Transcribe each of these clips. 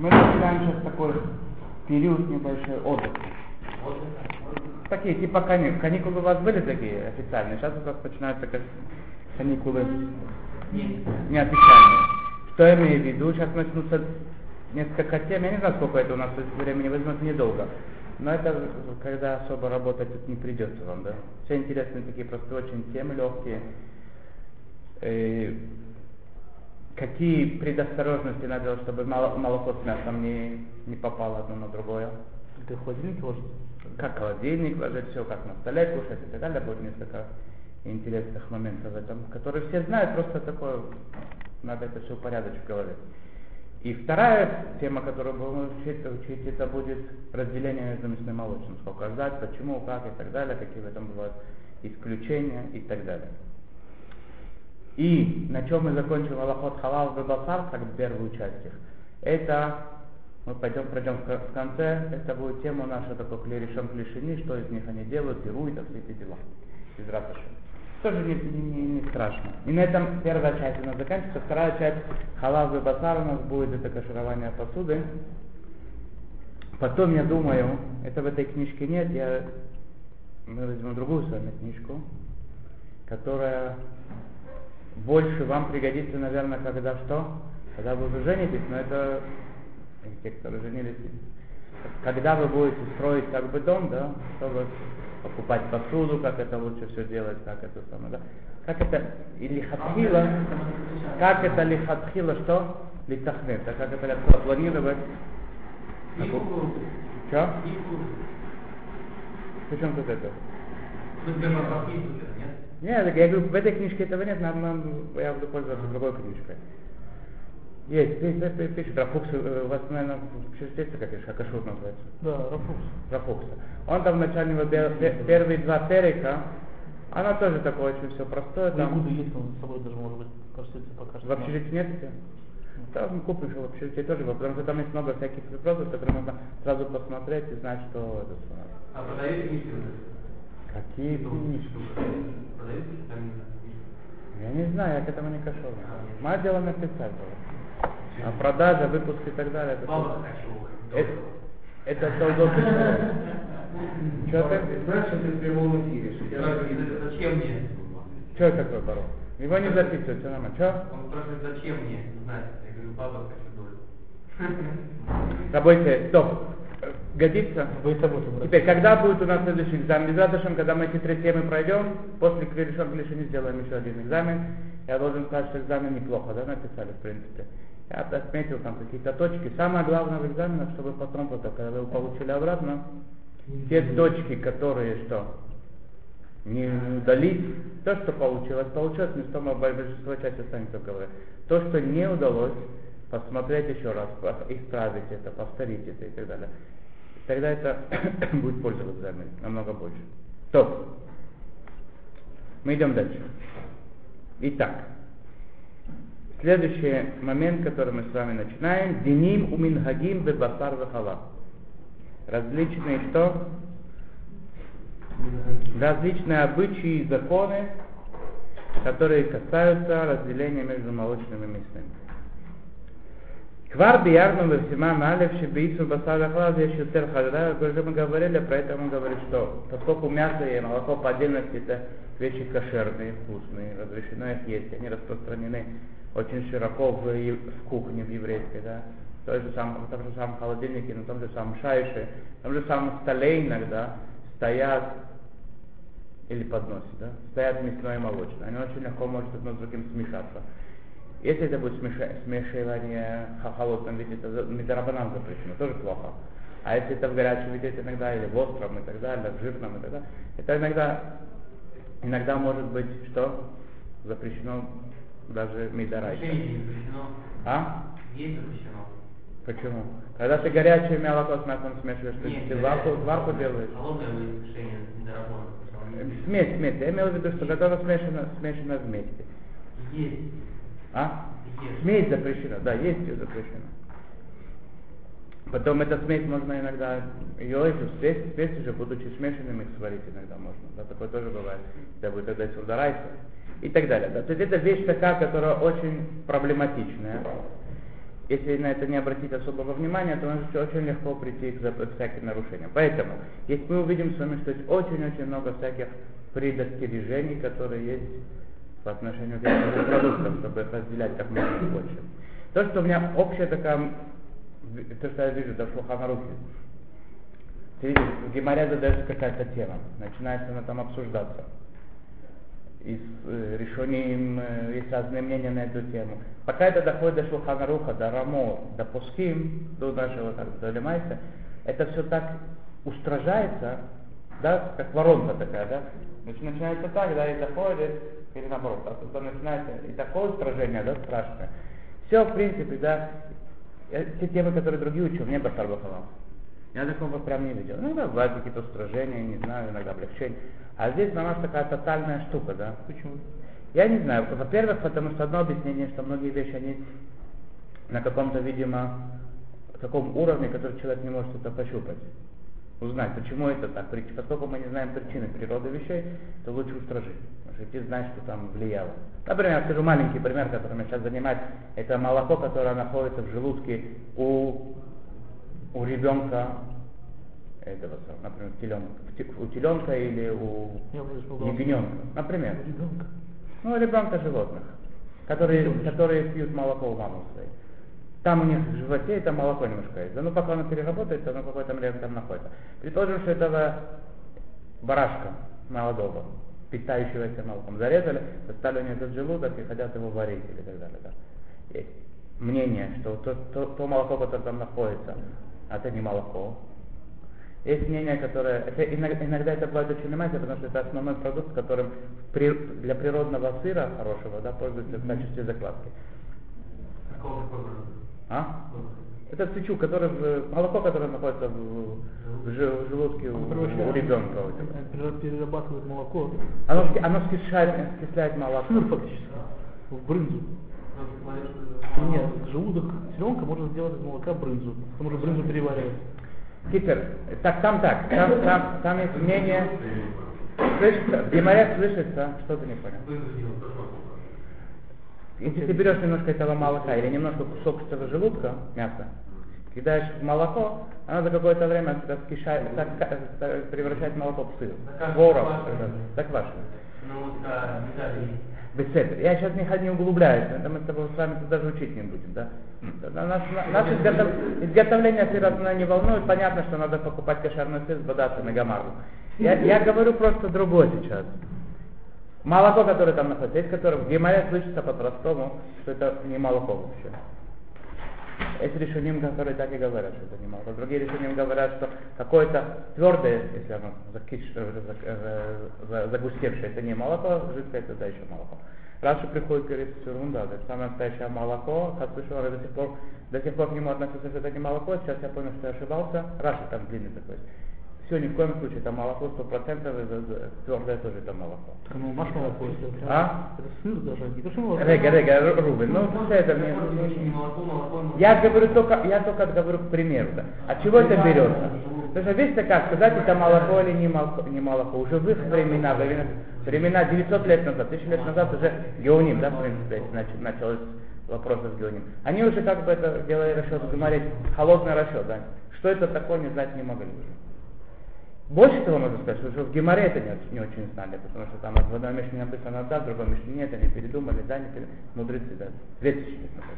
Мы начинаем сейчас такой период небольшой отдыха. Такие, типа каникулы. Каникулы у вас были такие официальные? Сейчас у вас начинаются как каникулы неофициальные. Что я имею в виду? Сейчас начнутся несколько тем. Я не знаю, сколько это у нас времени возьмет, недолго. Но это когда особо работать тут не придется вам, да? Все интересные такие простые очень темы, легкие. Э, какие предосторожности надо делать, чтобы молоко с мясом не, не попало одно на другое? Ты холодильник ложишь? Как холодильник ложить, все как на столе кушать и так далее. Будет несколько интересных моментов в этом, которые все знают, просто такое, надо это все упорядочить в голове. И вторая тема, которую будем учить, учить, это будет разделение между мясным и молочным. Сколько ждать, почему, как и так далее, какие в этом бывают исключения и так далее. И на чем мы закончим Аллахот Халал Бабасар, как первую часть их, это мы пойдем, пройдем в конце, это будет тема наша такой клерешем клишини, что из них они делают, и все эти дела. Из Раташа. Тоже не, не, не страшно. И на этом первая часть у нас заканчивается. Вторая часть халал басар у нас будет это каширование посуды. Потом, я думаю, это в этой книжке нет, я, мы возьмем другую с вами книжку, которая больше вам пригодится, наверное, когда что? Когда вы уже женитесь, но это те, которые женились. Когда вы будете строить как бы дом, да, чтобы покупать посуду, как это лучше все делать, как это самое, да. Как это и лихатхила, как это лихатхила, что? Литахнет, а как это легко планировать? Что? Причем тут это? Нет, я говорю, в этой книжке этого нет, нам, нам, я буду пользоваться другой книжкой. Есть, здесь, здесь пишет, Рафукс, у вас, наверное, в общежитии как пишет, Акашур называется? Да, Рафукс. Рафукса. Он там вначале первые два перика, она тоже такое очень все простое. Там... Буду есть, он с собой даже может быть кажется, покажет. В общежитии нет у Да, мы купим в общежитии тоже, потому что там есть много всяких вопросов, которые можно сразу посмотреть и знать, что это. А продаете книжки? Какие книжки? Я не знаю, я к этому не кошел. Мое дело написать было. А продажа, выпуск и так далее. Это, это, это солдат Что ты? Знаешь, что ты в прямом эфире. Зачем мне? Что такое барон? Его не записывать, все нормально. Что? Он спрашивает, зачем мне знать? Я говорю, баба хочу долю. Работайте, стоп годится? Теперь, когда будет у нас следующий экзамен? Без когда мы эти три темы пройдем, после Клишон Клишини сделаем еще один экзамен. Я должен сказать, что экзамен неплохо, да, написали, в принципе. Я отметил там какие-то точки. Самое главное в экзаменах, чтобы потом, потом когда вы получили обратно, те точки, которые что? Не удалить, то, что получилось, получилось, местом большинство части останется в голове. То, что не удалось, посмотреть еще раз, исправить это, повторить это и так далее тогда это будет польза в экзамене намного больше. То, мы идем дальше. Итак, следующий момент, который мы с вами начинаем, Диним умингагим бебасар вахала. Различные что? Различные обычаи и законы, которые касаются разделения между молочным и мясным. Квар биярну весима малев шибиису басада хлаз ешутер хадра. Уже мы говорили про это, он говорит, что поскольку мясо и молоко по отдельности это вещи кошерные, вкусные, разрешено их есть, они распространены очень широко в, в кухне в еврейской, да, в, же самом, в том же самом холодильнике, на том же самом шайше, на том же самом столе иногда стоят или подносе, да, стоят мясное и молочное. Они очень легко могут одно с другим смешаться. Если это будет смешивание в холодном виде, это медорабанан запрещено, тоже плохо. А если это в горячем виде иногда, или в остром и так далее, в жирном и так далее, это иногда, иногда может быть что? Запрещено даже медорайка. А? Есть запрещено. Почему? Когда ты горячее молоко с мясом смешиваешь, Нет, ты варку, варку делаешь? Холодное смешение медорабана. Смесь, смесь. Я имел в виду, что когда смешано, смешано вместе. Есть. А? Смесь запрещена, да, есть ее запрещена. Потом эта смесь можно иногда, ее эту смесь, смесь уже будучи смешанным их сварить иногда можно. Да, такое тоже бывает. Это будет тогда сурдарайса. И так далее. Да. То есть это вещь такая, которая очень проблематичная. если на это не обратить особого внимания, то может очень легко прийти к всяким нарушениям. Поэтому, если мы увидим с вами, что есть очень-очень много всяких предостережений, которые есть по отношению к этим продуктам, чтобы их разделять как можно больше. То, что у меня общая такая, то, что я вижу, да, в видишь, в Геморе задается какая-то тема, начинается она там обсуждаться. И с э, решением э, есть разные мнения на эту тему. Пока это доходит до Шулханаруха, до Рамо, до Пуским, до нашего как до Лемайса, это все так устражается, да, как воронка такая, да. Значит, начинается так, да, и доходит, или наоборот, а потом начинается и такое устражение, да, страшное. Все, в принципе, да, э, те темы, которые другие учил, мне Басар Бахалал. Я такого прям не видел. Иногда бывают какие-то устражения, не знаю, иногда облегчения. А здесь на нас такая тотальная штука, да. Почему? Я не знаю. Во-первых, потому что одно объяснение, что многие вещи, они на каком-то, видимо, таком уровне, который человек не может это пощупать. Узнать, почему это так. Поскольку мы не знаем причины природы вещей, то лучше устражить. Потому что ты знаешь, что там влияло. Например, я скажу маленький пример, который меня сейчас занимает. Это молоко, которое находится в желудке у, у ребенка этого, например, теленка, у теленка или у ягненка, например. Ребенка. Ну, ребенка животных, которые, которые пьют молоко у мамы своей. Там у них в животе это молоко немножко есть. Да ну пока оно переработает, оно какое-то время там находится. Предположим, что этого барашка молодого, питающегося молоком, зарезали, достали у него этот желудок и хотят его варить или так далее. Да. Есть мнение, что то, то, то молоко, которое там находится, это не молоко, есть мнение, которое... Это, иногда, иногда это бывает очень внимательно, потому что это основной продукт, которым при- для природного сыра хорошего да, пользуются в качестве закладки. Какого такой? А? Это свечу, который в, молоко, которое находится в, в в желудке у, у ребенка. у. Пере- Перерабатывает молоко. Оно, оно скисляет, скисляет молоко. Сыр фактически. В брынзу. Нет, желудок теленка можно сделать из молока брынзу. Потому что брынзу переваривать. Китер, так там так, там, там, там есть мнение, слышится, в слышится, что ты не понял. Брынзу делать, тоже могу. Если ты берешь немножко этого молока или немножко кусок этого желудка, мяса, кидаешь в молоко, оно за какое-то время так скишает, так, так превращает молоко в сыр. Так, Ворог, заквашенное. заквашенное. Ну, а. Беседа. Я сейчас не, не углубляюсь, это мы с тобой с вами даже учить не будем, да? Нас, наше изготов- изготовление сыра меня не волнует, понятно, что надо покупать кошерный сыр с бодаться на гамару. Я, я говорю просто другое сейчас. Молоко, которое там находится, есть которое в Геморе слышится по-простому, что это не молоко вообще. Есть решением, которые так и говорят, что это не молоко. Другие решением говорят, что какое-то твердое, если оно э, э, за- загустевшее, это не молоко, жидкое это да, еще молоко. Раша приходит говорит, все ерунда, это самое настоящее молоко, как слышал, я до сих пор, до сих пор к нему относился, что это не молоко, сейчас я понял, что я ошибался. Раша там длинный такой. Все, ни в коем случае, это молоко, сто процентов, твердое тоже это молоко. Так, ну, маш молоко, если это- А? Это сыр даже, не то что молоко. Рега, рега, Ру- Рубин, ну все это мне... молоко, молоко, молоко. Я говорю только, я только говорю к примеру, да. От чего это берется? Потому что видите, как сказать, это молоко или не молоко, не молоко. Уже в их времена, времена, времена 900 лет назад, 1000 лет назад уже геоним, да, в принципе, началось вопросы с геоним. Они уже как бы это делали расчет, говорить, холодный расчет, да. Что это такое, не знать не могли уже. Больше того можно сказать, что в Геморе это не, не очень знали, потому что там в одном мишне написано да, в другом мишне нет, они передумали, да, не передумали, мудрецы, да, 2000 лет назад.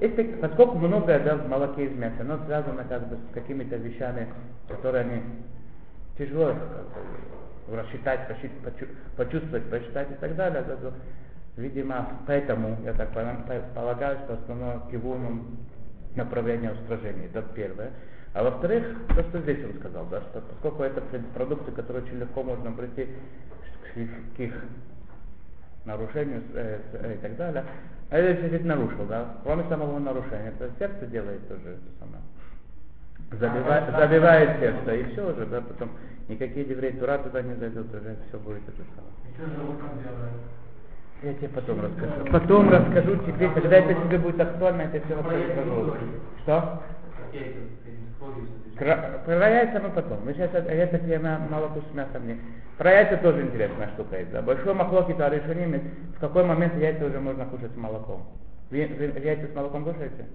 Если, поскольку многое да, в молоке из мяса, оно связано как бы с какими-то вещами, которые они тяжело как бы, рассчитать, посчит- почу- почувствовать, посчитать и так далее, да, то, видимо, поэтому я так полагаю, что основное кивуном направление устражения, это первое. А во-вторых, то, что здесь он сказал, да, что поскольку это продукты, которые очень легко можно прийти к их- нарушению э, э, и так далее, а это действительно нарушил, да, кроме самого нарушения, это сердце делает тоже это самое. Забивает, забивает сердце, и все уже, да, потом никакие евреи тура туда не зайдут, уже все будет это самое. Я тебе потом расскажу. Потом расскажу тебе, когда это тебе будет актуально, я тебе все расскажу. Что? Как я это, эти психологи все Кра- Про яйца мы потом. Мы сейчас это, тема молоко с мясом не. Про яйца тоже интересная штука есть. Да? Большой махлоки то решением, в какой момент яйца уже можно кушать с молоком. Вы, вы яйца с молоком кушаете?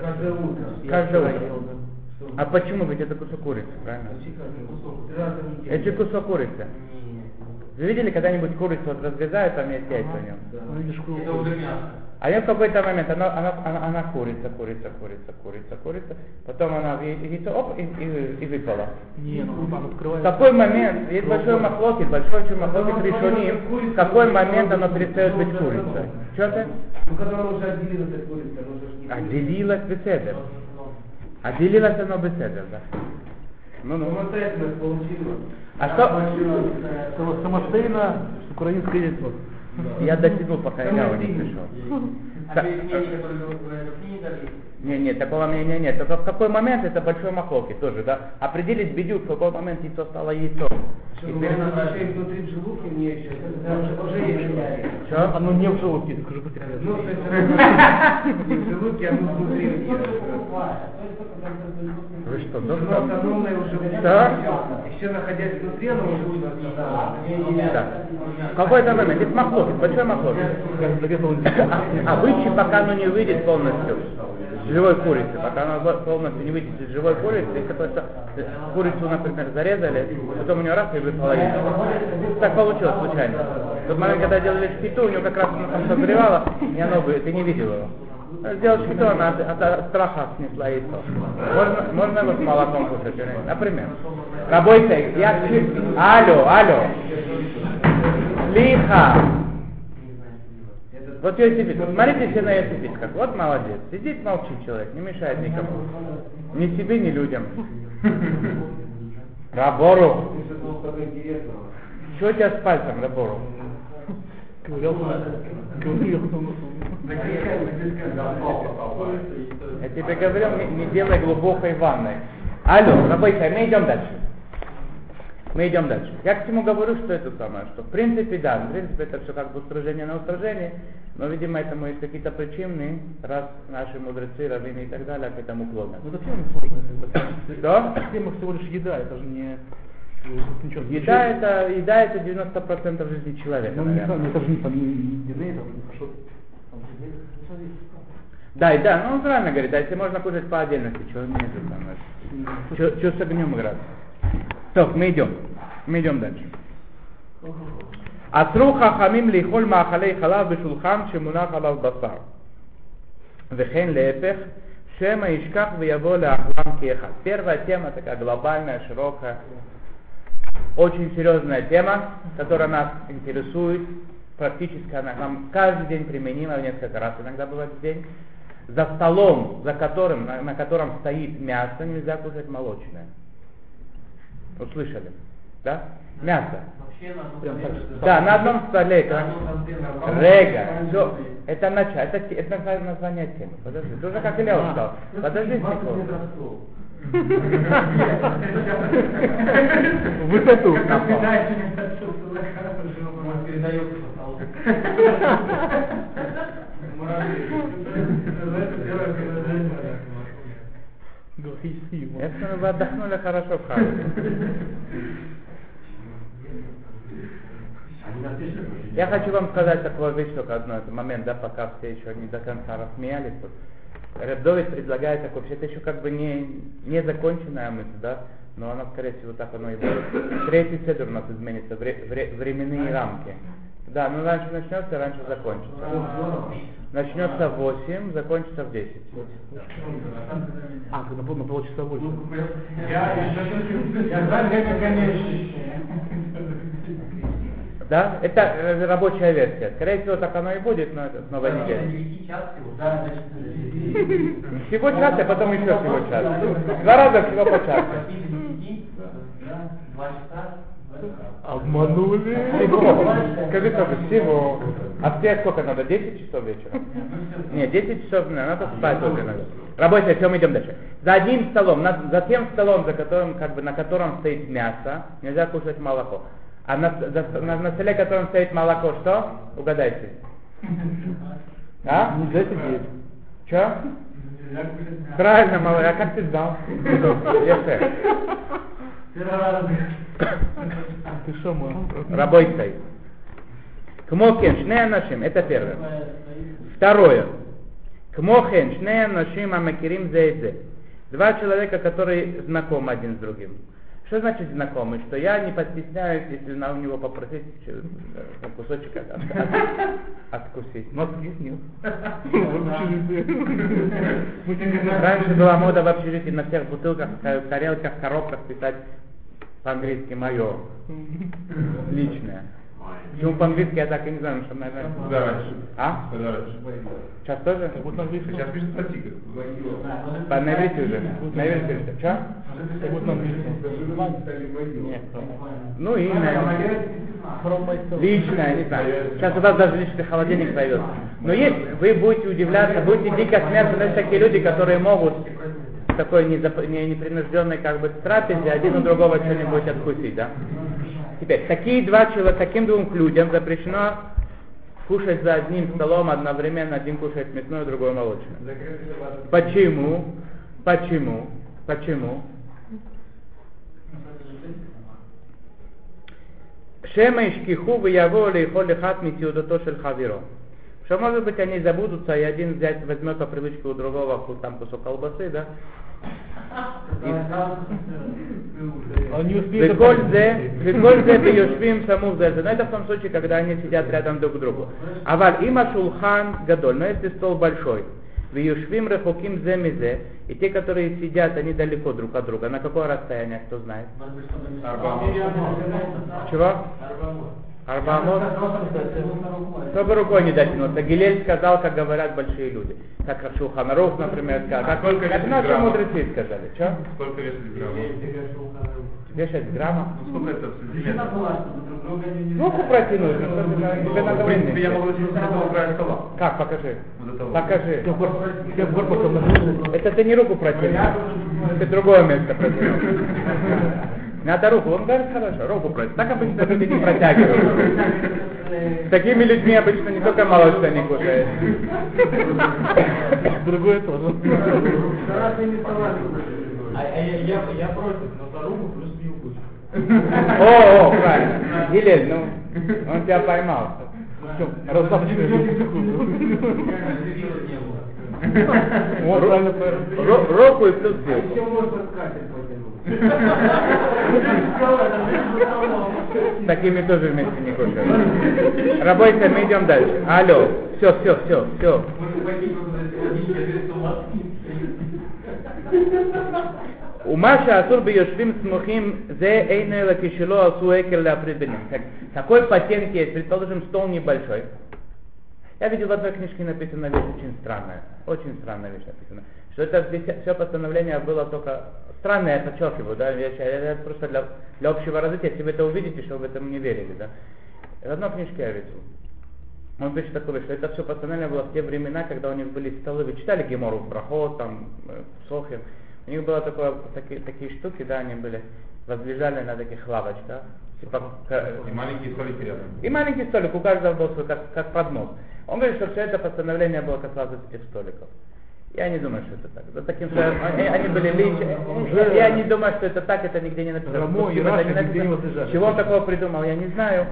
Каждое утро. Каждое утро. да. А почему? Ведь это кусок курицы, правильно? Это кусок курицы. Вы видели когда-нибудь курицу вот разрезают, там есть яйца в нем? Ну, видишь, ку- Это уже мясо. А я в какой-то момент, она, она, она, она курица, курица, курица, курица, курица, потом она в яй- яйцо, оп, и, и, и выпала. Не, ну там В открывается. какой момент, есть большой махлокит, большой очень махлокит решоним, в какой момент оно перестает быть курицей? Что ты? Ну, когда он уже отделил от курицы, оно же ж не Отделилась беседер. Отделилась оно беседер, да. Ну, ну. Самостоятельно получила. А что? Само- Самостоятельно украинское яйцо. Я дотянул, пока Ява не пришел. А вы в этой книге дали, Не, нет, такого мнения нет. Только в какой момент это большой махлоки тоже, да? Определить бедю, в какой момент яйцо стало яйцом. Что, И ну, перед- она вообще внутри в желудке мне еще, это уже, уже есть влияние. Что? Оно не в желудке, скажу секрету. Ну, то есть оно не в желудке, а внутри. Вы что, Ну, доктор? автономное уже Да? Еще находясь внутри, оно уже Да. В какой-то момент, это махлокит, большой зарезал А, а бычий, пока оно не выйдет полностью живой курицы, пока во- полностью не выйдет из живой курицы, если такое, что курицу, например, зарезали, потом у нее раз и выпала яйцо. Так получилось случайно. В тот момент, когда делали шпиту, у нее как раз оно там созревало, и оно бы, ты не видел его. Сделал шпиту, она от, от- от страха снесла яйцо. Можно, можно его с молоком кушать, например. Работа, я... Алло, алло. Лиха. Вот Йосифит, смотрите все на Йосифитках. Вот молодец. Сидит, молчит человек, не мешает никому. Ни себе, ни людям. Рабору. Что у тебя с пальцем, Рабору? Я тебе говорил, не, не делай глубокой ванной. Алло, рабочая, мы идем дальше. Мы идем дальше. Я к чему говорю, что это самое, что в принципе, да, в принципе это все как бы устражение на устражение, но, видимо, этому есть какие-то причины, раз наши мудрецы, раввины и так далее к этому клонят. Ну, сложная. как бы. Что? Тема всего лишь еда, это же не... ничего, Еда это, еда это 90% жизни человека, Ну, наверное. знаю, это же не там, еды, там. Там, Да, и да, ну он правильно говорит, а если можно кушать по отдельности, чего не это самое? Что с огнем играть? Так, мы идем. Мы идем дальше. אסרו חכמים לאכול מאכלי חלב בשולחן שמונח עליו בשר. וכן להפך, שמא ישכח ויבוא לאכלם כאחד. Первая тема такая глобальная, широкая, очень серьезная тема, которая нас интересует. Практически она нам каждый день применима, несколько раз иногда бывает в день. За столом, за которым, на, на котором стоит мясо, нельзя кушать молочное. Услышали? Да? Мясо. вообще на одном Прям так. Да, на одном столе. Это-. Рега. Все. Это начало. Это, это назва- название темы. Подожди. Ты уже как Илья устал. Подожди секунду. Высоту. Передается Если вы отдохнули хорошо в Харварде. Я хочу вам сказать такую вещь только одну, это момент, да, пока все еще не до конца рассмеялись. Вот. Рэбдовид предлагает такой, вообще это еще как бы не, не законченная мысль, да, но она, скорее всего, так оно и будет. Третий седр у нас изменится, вре- вре- временные рамки. Да, ну раньше начнется, раньше закончится. Начнется в 8, закончится в 10. А, когда на полчаса больше. Да? Это э, рабочая версия. Скорее всего, так оно и будет, но это с новой недели. Великий час всего. Всего час, а потом еще всего час. Два раза всего по часу. Два часа. Обманули. Скажи тоже, всего. А в тебе сколько надо? 10 часов вечера? Нет, 10 часов не надо спать уже надо. Рабочая, все, мы идем дальше. За одним столом, за тем столом, за которым, как бы, на котором стоит мясо, нельзя кушать молоко. А на, за- на, на столе, котором стоит молоко, что? Угадайте. А? Нельзя сидеть. Че? Правильно, малый, а как ты знал? Ефе. Ты шаман. Рабойцей. Кмокен, шне нашим, это первое. Второе. Кмохен, шнея нашим амакирим зейдзе. Два человека, которые знакомы один с другим. Что значит знакомый? Что я не постесняюсь, если на у него попросить э, кусочек от- от- от- откусить. Есть нет. Не Раньше была мода в общежитии на всех бутылках, ка- тарелках, коробках писать по-английски мое. Личное. Почему по-английски я так и не знаю, что, наверное... Куда раньше? А? Раньше? Сейчас тоже? Как будто на английском. Сейчас пишет статьи. По на иврите уже. На иврите перестал. Что? Как будто на английском. Нет. Ну. From myself. Личное, не знаю. Сейчас у вас даже личный холодильник появился. Но есть, вы будете удивляться, будете дико смеяться, но есть такие люди, которые могут в такой незап- не- непринужденной как бы трапезе один у другого что-нибудь откусить, да? Теперь, такие два человека, таким двум людям запрещено кушать за одним столом одновременно, один кушает мясное, другой молочное. Почему? Почему? Почему? Шема ишкиху вияво лейхол лихат митиудото шель хавиро. Что может быть они забудутся, и один взять, возьмет по привычке у другого там кусок колбасы, да? Он не успеет Веколь добавить. зе, веколь зе бьешвим саму зе. Но это в том случае, когда они сидят рядом друг к другу. Аваль има шулхан гадоль, но если стол большой, Вьюшвим рехоким зе мизе, и те, которые сидят, они далеко друг от друга. На какое расстояние, кто знает? Чего? Арбамот. Чтобы рукой не дотянуться. Гилель сказал, как говорят большие люди. Как Шулханарух, например, сказал. Как, Сколько как наши граммов? мудрецы сказали. Что? Сколько весит граммов? Тебе 6 граммов? Ну сколько это в сантиметрах? Руку протянуть, ну, тебе надо В принципе, я могу дотянуться до того края стола. Как, покажи. Этого. Покажи. Это ты не руку протянул. Ты другое место протянул. Надо руку. Он говорит, хорошо, руку протянул. Так обычно люди не протягивают. С такими людьми обычно не только молочное не кушают. Другое тоже. А я, я, против, но за руку плюс вилку. О, о, правильно. Гилель, ну, он тебя поймал. Ро- Руку и плюс вилку. Еще можно скатерть потянуть. Такими тоже вместе не кушают. Работайте, мы идем дальше. Алло, все, все, все, все. Маша Асур Бьешвим Смухим Зе Эйнела Кишило Асу Экер Леаприд Беним. Так, Такой патент есть, предположим, стол небольшой. Я видел в одной книжке написана вещь очень странная. Очень странная вещь написана. Что это все постановление было только странное, я подчеркиваю, да, вещь, а это просто для, для общего развития, если вы это увидите, что вы в этом не верили, да. В одной книжке я видел. Он пишет такое, что это все постановление было в те времена, когда у них были столы. Вы читали Гемору Брахот, там, э, Сохе. У них было такое, такие, такие штуки, да, они были, возлежали на таких лавочках. Типа, И маленькие столики рядом. и маленький столик, у каждого был свой, как, как поднос. Он говорит, что все это постановление было касалось этих столиков. Я не думаю, что это так. За таким, что они, они были личные. Уже- Я не думаю, что это так, это нигде не написано. Рамо и Раши не написано? Чего он такого придумал, я не знаю.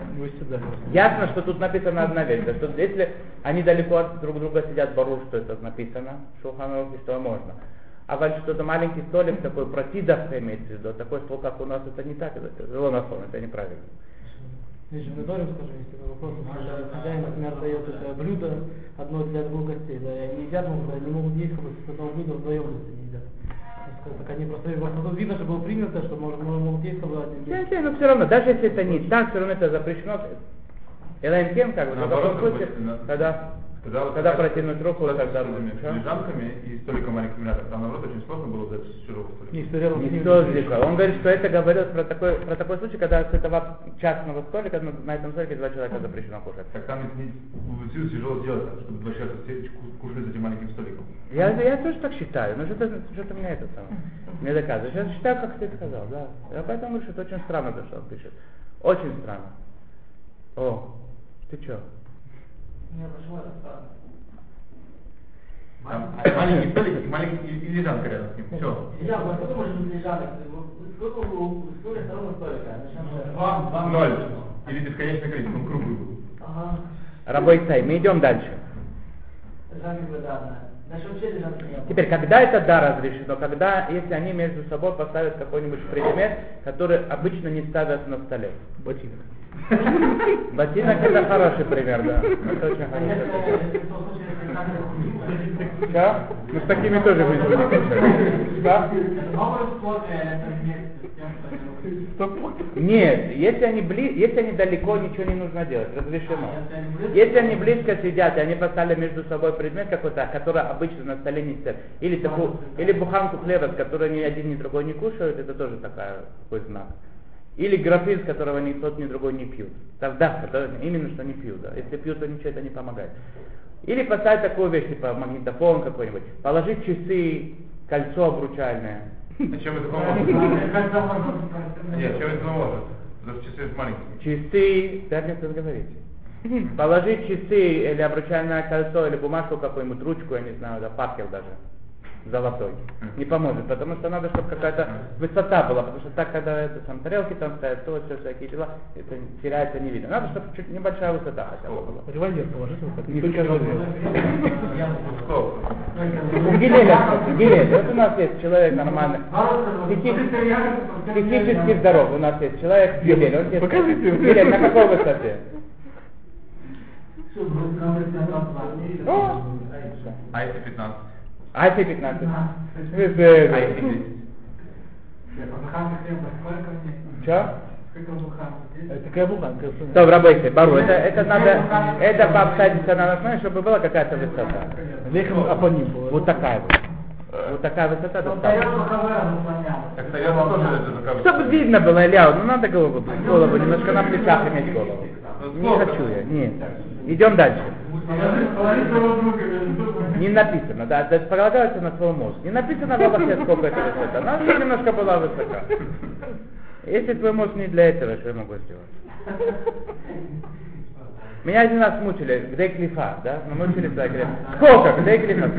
Ясно, что тут написана одна вещь, да, что если они далеко от друг друга сидят, бару, что это написано, Шулханов, что можно. А вот что-то маленький столик такой, протидовка имеется в виду, такой стол, как у нас, это не так, это тяжело нахон, это неправильно. Недорим, скажем, если на вопрос, когда хозяин, например, дает это блюдо одно для двух гостей, да, и они едят, могут, они могут есть как бы с одного блюда вдвоем, если не едят. Так они просто, просто тут видно, что было принято, что можно, могут есть как бы один день. не но все равно, даже если это не так, все равно это запрещено. Элайнкен, как бы, Наоборот, случае, как бы, на- когда, Когда, вот когда протянуть руку, с тогда. Что? лежанками и столиком маленьким рядом. Там, наоборот, очень сложно было взять с чужого столика. Не, не здесь. Он говорит, что это говорит про такой, про такой случай, когда с этого частного столика на, на этом столике два человека запрещено кушать. Так там не, тяжело сделать, чтобы два человека сидели, ку- кушали за этим маленьким столиком. Я, я тоже так считаю, но что-то, что-то мне это самое не доказывает. Я считаю, как ты сказал, да. Я поэтому говорю, что это очень странно, то, что он пишет. Очень странно. О, ты что? Там маленький столик и маленький и, и лежанка рядом с ним. Все. Вот сколько может быть лежанок? Сколько у сколько сторон столика? Два, два. Ноль. Или бесконечное количество, он круглый был. Ага. Рабой Цай, мы идем дальше. Теперь, когда это да разрешено, когда, если они между собой поставят какой-нибудь предмет, который обычно не ставят на столе. Ботинок. Ботинок это хороший пример, да. Это очень хороший Да? Ну с такими тоже жизнь не. Да? Нет, если они, бли... если они далеко, ничего не нужно делать, разрешено. Если они близко сидят, и они поставили между собой предмет какой-то, который обычно на столе не стоит, или, такую, или буханку хлеба, с которой ни один, ни другой не кушают, это тоже такая, такой знак. Или графин, с которого ни тот, ни другой не пьют. Тогда, это именно что не пьют. Да. Если пьют, то ничего это не помогает. Или поставить такую вещь, типа магнитофон какой-нибудь, положить часы, кольцо обручальное. А чем это поможет? Нет, чем это поможет? Потому что часы с маленькими. Часы, дайте мне говорить. Положить часы или обручальное кольцо, или бумажку какую-нибудь, ручку, я не знаю, да, факел даже, золотой. Не поможет, потому что надо, чтобы какая-то высота была, потому что так, когда это, там тарелки там стоят, то все всякие дела, это теряется, не видно. Надо, чтобы чуть небольшая высота хотя бы была. Револьвер так. Не? У Гилеля, кстати, Гилель, вот у нас есть человек нормальный, психи- психически здоров, у нас есть человек Гилель, он мне. Гилель, на какой высоте? О, А если 15? А если 15? А Вы если 10? Че? Буханка. Добро, бойся, бару. Это, это надо, это пообстоятельства надо смотреть, чтобы была какая-то высота. Лехом апоним. Вот такая вот. Вот такая высота достаточно. Это как Чтобы видно было, Илья, ну надо голову, голову немножко на плечах иметь голову. Не хочу я, нет. Идем дальше. Не написано, да, это полагается на свой мозг. Не написано в Аллахе, сколько это высота. Чтобы немножко была высока. Если твой мозг не для этого, что я могу сделать? Меня один раз мучили, где клифа, да? Мы мучили так, говорят, сколько, где клифа?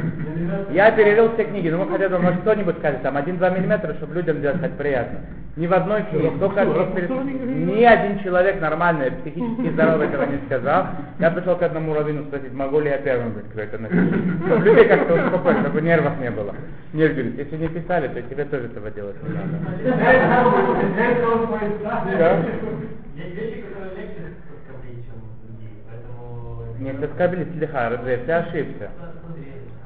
Я перевел все книги, ну мы хотя бы, может, кто-нибудь скажет, там, один-два миллиметра, чтобы людям делать хоть приятно. Ни в одной книге, перед- Ни один человек нормальный, психически здоровый этого не сказал. Я пришел к одному раввину спросить, могу ли я первым быть, кто это напишет. Чтобы людей как-то успокоить, чтобы нервов не было. Нет, говорит, если не писали, то тебе тоже этого делать не надо. Да? Есть вещи, которые легче поэтому... Не соскоблить слегка, Рабзев, ты ошибся.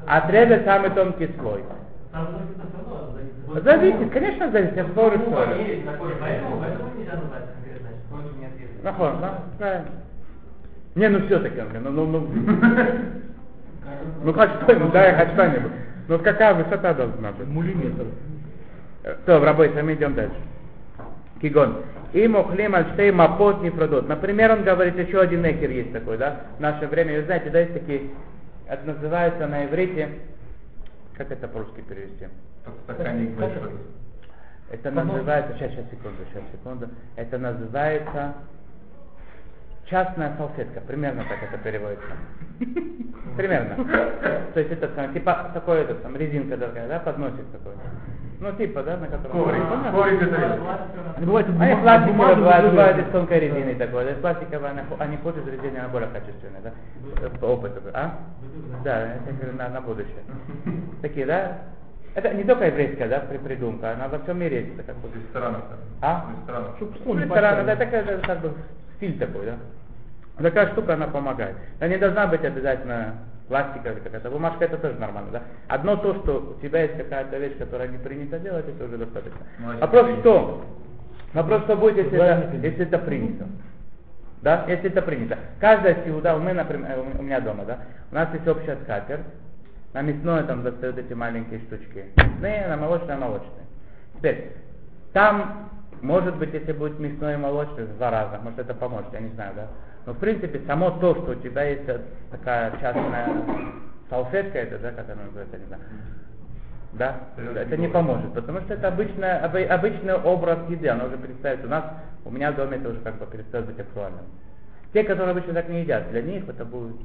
Отрезать самый тонкий слой. Зависит конечно, зависит, очень нет есть. Нахон, да? Правильно. Не, ну все-таки, ну, ну, ну, ну хоть что-нибудь, дай хоть что-нибудь. Ну какая высота должна быть? Мулиметр. То, рабочий, мы идем дальше. Кигон. Им охлим альштей мапот не продот. Например, он говорит, еще один экер есть такой, да? В наше время, вы знаете, да, есть такие, это называется на иврите, как это по-русски перевести? Подстаканник большой. Это называется, сейчас, сейчас, секунду, сейчас, секунду. Это называется частная салфетка. Примерно так это переводится. Примерно. То есть это типа такой этот, там, резинка такая, да, подносик такой. Ну, типа, да, на котором... Коврик. Понятно. Коврик для тарелки. Не бывает Они пластиковые бывают, бывают из тонкой резины такой, да, пластиковые, они, ху- они хуже, из резины, она более качественная, да, Э, по опыту, а? Да, это говорю, на, на будущее. Такие, да? Это не только еврейская, да, при- придумка, она во всем мире есть, это как бы. Там. А? В ресторанах. Чтоб Ну, да, такая же, как бы стиль такой, да. Такая штука, она помогает. Она не должна быть обязательно пластиковая или какая-то бумажка, это тоже нормально, да. Одно то, что у тебя есть какая-то вещь, которая не принято делать, это уже достаточно. Ну, а Вопрос принято? в том, вопрос что будет, если это, принято. если это принято. Да, если это принято. Каждая сеуда, у меня, например, у меня дома, да, у нас есть общая скатерть, на мясное там достают эти маленькие штучки. Мясные, на молочное, молочное. Теперь, там, может быть, если будет мясное и молочное, в два раза, может это поможет, я не знаю, да. Но в принципе, само то, что у тебя есть э, такая частная салфетка, это, да, как она называется, не знаю. Да, это не поможет, потому что это обычная, обы- обычный образ еды, она уже перестает у нас, у меня в доме это уже как бы перестает быть актуальным. Те, которые обычно так не едят, для них это будет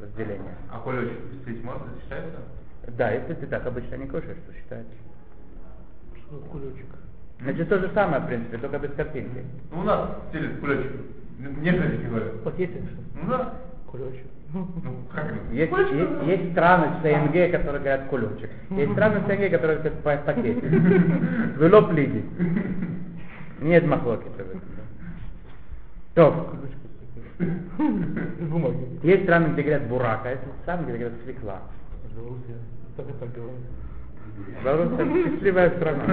разделение. А кулечек здесь можно, это считается? Да, если ты так обычно не кушаешь, то считается. Что кулечек? Значит, то же самое, в принципе, только без картинки. Ну, у нас стилит кулечек. Нежно говорят. Вот есть что? Ну да. Кулечек. Ну, как это? Есть, есть, есть страны в СНГ, которые говорят кулечек. Есть страны в СНГ, которые говорят по пакете. Вело плиди. Нет махлоки да. То. Есть страны, где говорят бурака, а есть страны, где говорят свекла. Белоруссия. Так и так говорят. Беларусь это счастливая страна.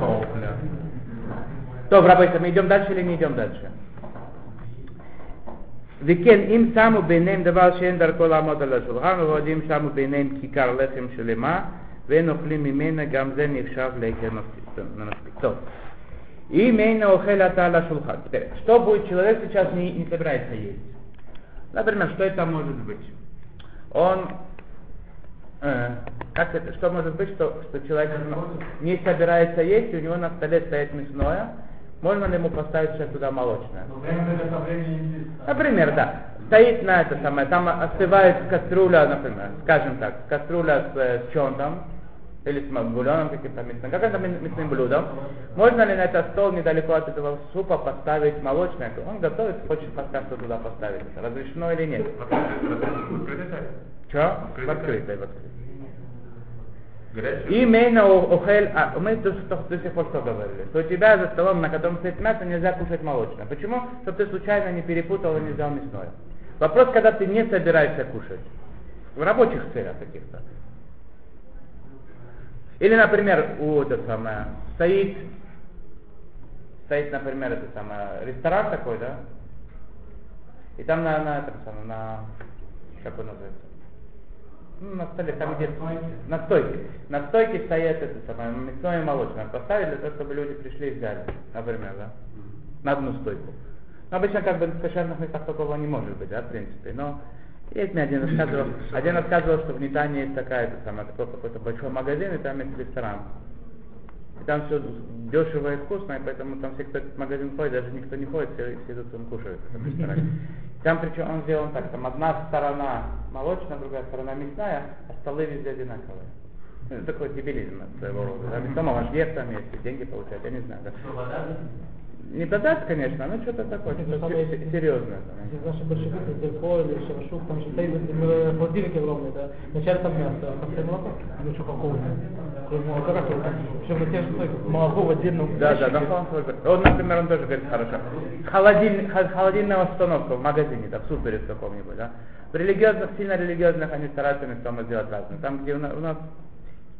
Топля. То, рабойся, мы идем дальше или не идем дальше? וכן, אם שמו ביניהם דבר שאין דרכו לעמוד על השולחן, ועודים שמו ביניהם כיכר לחם שלמה, ואין אוכלים ממנה, גם זה נחשב לחם מספיק. מספיק. טוב. И мейна охель ата ла шулхан. Теперь, что будет человек сейчас не, не собирается есть? Например, что это может быть? Он, э, как это, что может быть, что, что человек не собирается есть, и у него на столе стоит мясное, можно ли ему поставить сейчас туда молочное? Например, да. Стоит на это самое, там остывает кастрюля, например, скажем так, кастрюля с, э, с чонтом, или с бульоном каким-то мясным, каким-то мя- мясным блюдом. Можно ли на этот стол недалеко от этого супа поставить молочное? Он готовит, хочет пока что туда поставить. Разрешено или нет? Что? В открытой, в открытой. Именно охель, а мы до, до, до сих пор что говорили? Что у тебя за столом, на котором стоит мясо, нельзя кушать молочное. Почему? Чтобы ты случайно не перепутал и не взял мясное. Вопрос, когда ты не собираешься кушать. В рабочих целях каких-то. Или, например, у это самое, стоит, стоит, например, это самое, ресторан такой, да? И там на, на этом самом, на, как он называется? Ну, на столе, там где на стойке. На стойке стоит это самое, мясное и молочное. Поставили для того, чтобы люди пришли и взяли, например, да? На одну стойку. Но обычно как бы в кошерных местах такого не может быть, да, в принципе. Но есть мне один рассказывал, один рассказывал, что в Нитане есть такая, это самое, такой какой-то большой магазин, и там есть ресторан. И там все дешево и вкусно, и поэтому там все, кто в этот магазин ходит, даже никто не ходит, все, все идут там кушают в ресторане. Там причем он сделан так, там одна сторона молочная, другая сторона мясная, а столы везде одинаковые. Это такой дебилизм своего рода. Да? Дома вождев там есть, деньги получают, я не знаю. Да? Не додать, конечно, но что-то такое, что-то серьезное. там. Если наши большевики, Дельфо или Шавашук, там же стоит холодильник огромный, да? Вначале там мясо, а в конце молоко. Ну что, какого? Молока, как его там? Причем тех же. Молоко в отдельном Да, да, да, он, например, он тоже говорит хорошо. Холодиль, хо- холодильная установка в магазине, да, в супере в каком-нибудь, да. В религиозных, сильно религиозных они стараются местами сделать разные. Там, где у нас,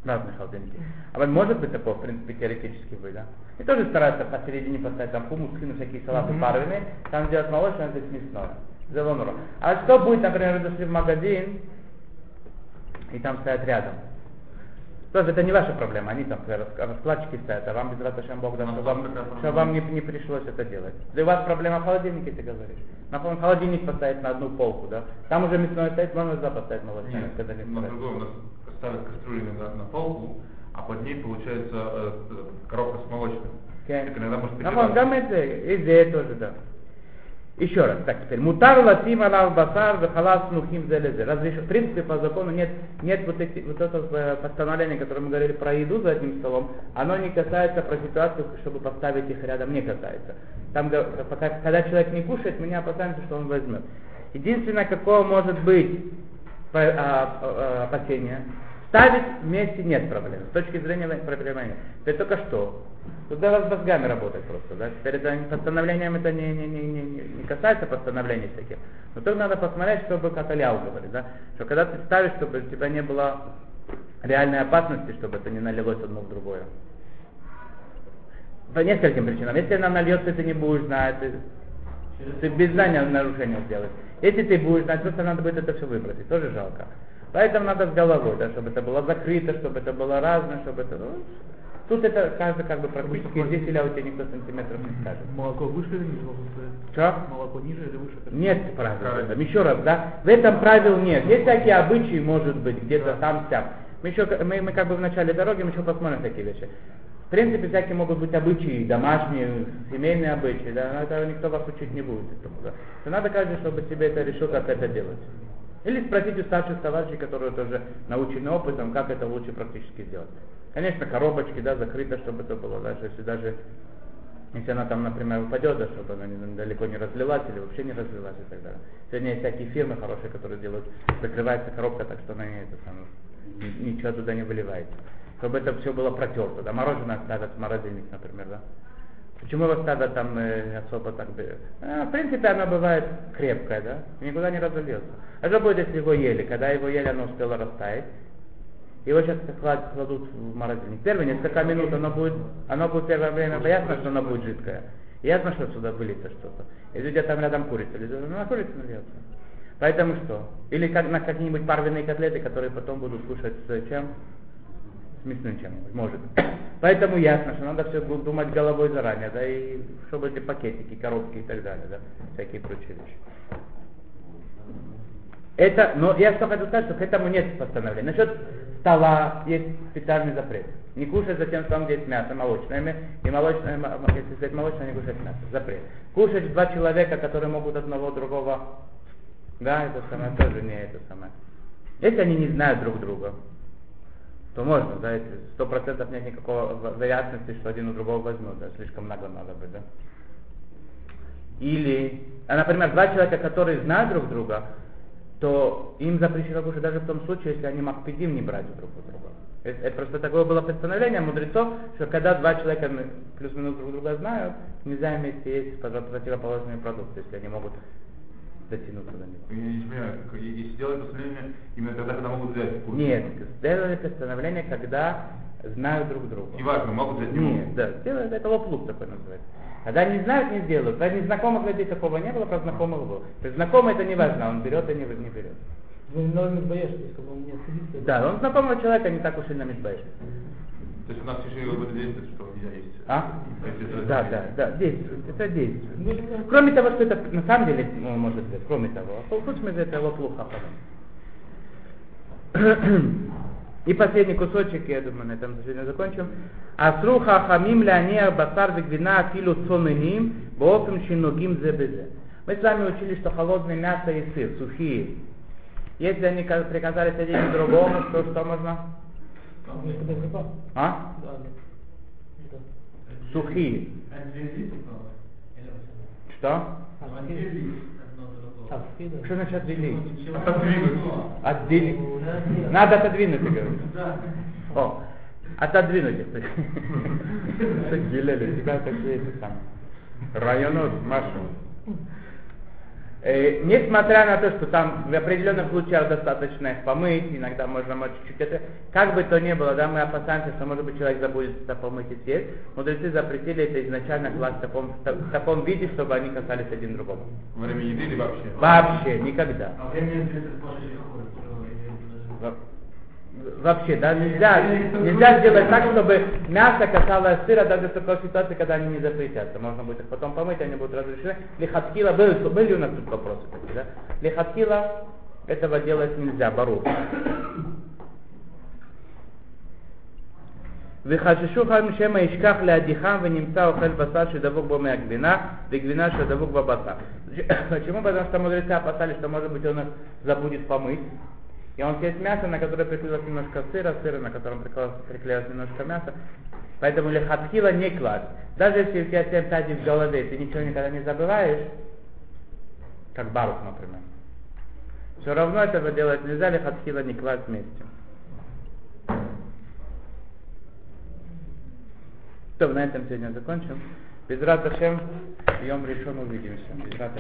разные холодильники. А вот может быть такое, в принципе, теоретически быть, да. И тоже стараются посередине поставить там хумус, кинуть всякие салаты парвины, там сделать молочное, здесь мясное. Зелонура. А что будет, например, вы зашли в магазин, и там стоят рядом. Тоже это не ваша проблема, они там раскладчики стоят, а вам без Раташем Бог даст, Ну, чтобы вам, чтобы вам не, не пришлось это делать. Да у вас проблема в холодильнике, ты говоришь. Например, холодильник поставить на одну полку, да? Там уже мясное стоит, можно туда поставить молочное, Нет, когда не на стоит. Ставят кастрюлю на, на полку, а под ней получается э, э, коробка с молочным. Гам это, и здесь тоже, да. Еще раз, так теперь. Мутар латим алал басар вехалас нухим зелезе. Разрешено. В принципе, по закону нет, нет вот, эти, вот это э, постановление, которое мы говорили про еду за одним столом, оно не касается про ситуацию, чтобы поставить их рядом, не касается. Там, пока, когда человек не кушает, мы не опасаемся, что он возьмет. Единственное, какое может быть по- а, а, опасение, ставить вместе нет проблем. С точки зрения проблемы нет. Теперь только что. Тут даже с мозгами работать просто, да. Теперь это постановлением это не, не, не, не, не- касается постановлений всяких. Но тут надо посмотреть, чтобы как Аляу говорит, да, что когда ты ставишь, чтобы у тебя не было реальной опасности, чтобы это не налилось одно в другое. По нескольким причинам. Если она нальется, ты не будешь знать, ты, ты без знания нарушение сделаешь. Если ты будешь знать, просто надо будет это все выбросить, тоже жалко. Поэтому надо с головой, да, чтобы это было закрыто, чтобы это было разное, чтобы это... ну, тут это каждый как бы практически здесь или у тебя никто сантиметров не скажет. Молоко выше или ниже? Что? Молоко ниже или выше? Нет правил в этом. Еще раз, да, в этом правил нет. Есть всякие обычаи, может быть, где-то там сям. Мы еще, мы, мы как бы в начале дороги, мы еще посмотрим такие вещи. В принципе, всякие могут быть обычаи, домашние, семейные обычаи, да, но это никто вас учить не будет этому, да. То надо каждый, чтобы себе это решил, как это делать. Или спросить у старших товарищей, которые тоже научены опытом, как это лучше практически сделать. Конечно, коробочки, да, закрыто, чтобы это было, даже если даже Если она там, например, упадет, да, чтобы она далеко не разлилась или вообще не разлилась и так далее. Сегодня есть всякие фирмы хорошие, которые делают, закрывается коробка так, что она не, это самое, ни- ничего туда не выливается. Чтобы это все было протерто. Да, мороженое ставят в морозильник, например, да. Почему его ставят там э, особо так бы? А, в принципе, оно бывает крепкое, да, никуда не разольется. А что будет, если его ели? Когда его ели, оно успело растаять. Его сейчас клад- кладут в морозильник. Первые несколько минут оно будет, оно будет первое время ясно, что оно будет жидкое. Ясно, что сюда выльется что-то. Если у тебя там рядом курица лежит, ну на курицу нальется. Поэтому что? Или как на какие-нибудь парвенные котлеты, которые потом будут кушать с чем? Мясным чем-нибудь, может. Поэтому ясно, что надо все думать головой заранее, да, и чтобы эти пакетики, коробки и так далее, да, всякие прочие вещи. Это, но я что хочу сказать, что к этому нет постановления. Насчет стола есть специальный запрет. Не кушать за тем столом, где есть мясо молочное, и молочное, если взять молочное, не кушать мясо. Запрет. Кушать два человека, которые могут одного другого, да, это самое, тоже не это самое. Если они не знают друг друга, то можно, да, сто процентов нет никакого вероятности, что один у другого возьмет, да, слишком много надо быть, да. Или, а, например, два человека, которые знают друг друга, то им запрещено кушать даже в том случае, если они макпедим не брать друг у друга. Это, это просто такое было постановление мудрецов, что когда два человека плюс-минус друг друга знают, нельзя вместе есть против- противоположные продукты, если они могут дотянуться до них. Я не понимаю, как- если делать постановление именно тогда, когда могут взять курс. Нет, сделали постановление, когда знают друг друга. Неважно, могут взять, не могут. Нет, да, сделают, это лоплук такой называется. Когда не знают, не сделают. Про незнакомых людей такого не было, про знакомых было. То есть знакомый это не важно, он берет и не, не берет. Вы нормально боишься, то есть как бы он не отсидится. Да, он знакомого человека не так уж и на мидбэш. То есть у нас еще и действовать, что нельзя есть. А? Это- Да, да, да, действует, это действует. Ну, Кроме того, что это на самом деле может быть, кроме того, хуц это лоплуха И последний кусочек, я думаю, на этом сегодня закончим. Асруха хамим лянея басар вегвина филу цоныним, боопим шиногим зебезе. Мы с вами учили, что холодное мясо и сыр, сухие. Если они ка- приказали к другому, то что можно? А? Сухие. Что? А? А, сухие, да. Что значит отделить? Отодвинуть. Отделить. Надо отодвинуть, ты говоришь. О, отодвинуть их. Гиляли, тебя такие эти там. Районов, Машу. Э, несмотря на то, что там в определенных случаях достаточно их помыть, иногда можно мочь чуть это, как бы то ни было, да, мы опасаемся, что может быть человек забудет это помыть и съесть, мудрецы запретили это изначально класть в таком, в таком виде, чтобы они касались один другого. Во время еды или вообще? Вообще, никогда. А время это Вообще, да, нельзя, нельзя сделать так, чтобы мясо касалось сыра даже в такой ситуации, когда они не запретятся. Можно будет их потом помыть, они будут разрешены. Лихаткила, были, были у нас тут вопросы такие, да? Лихаткила этого делать нельзя, бару. וחששו חיים שמא ישכח להדיחם ונמצא אוכל בשר שדבוק בו מהגבינה וגבינה שדבוק בבשר. Почему? Потому что мудрецы опасались, что может быть он их забудет помыть. И он съест мясо, на которое приклеилось немножко сыра, сыра, на котором приклеилось, немножко мяса. Поэтому лехатхила не класть. Даже если у тебя семь пядей в голове, ты ничего никогда не забываешь, как Барух, например, все равно этого делать нельзя, лехатхила не класть вместе. То, на этом сегодня закончим. Без Раташем, Йом решен увидимся. Без Рат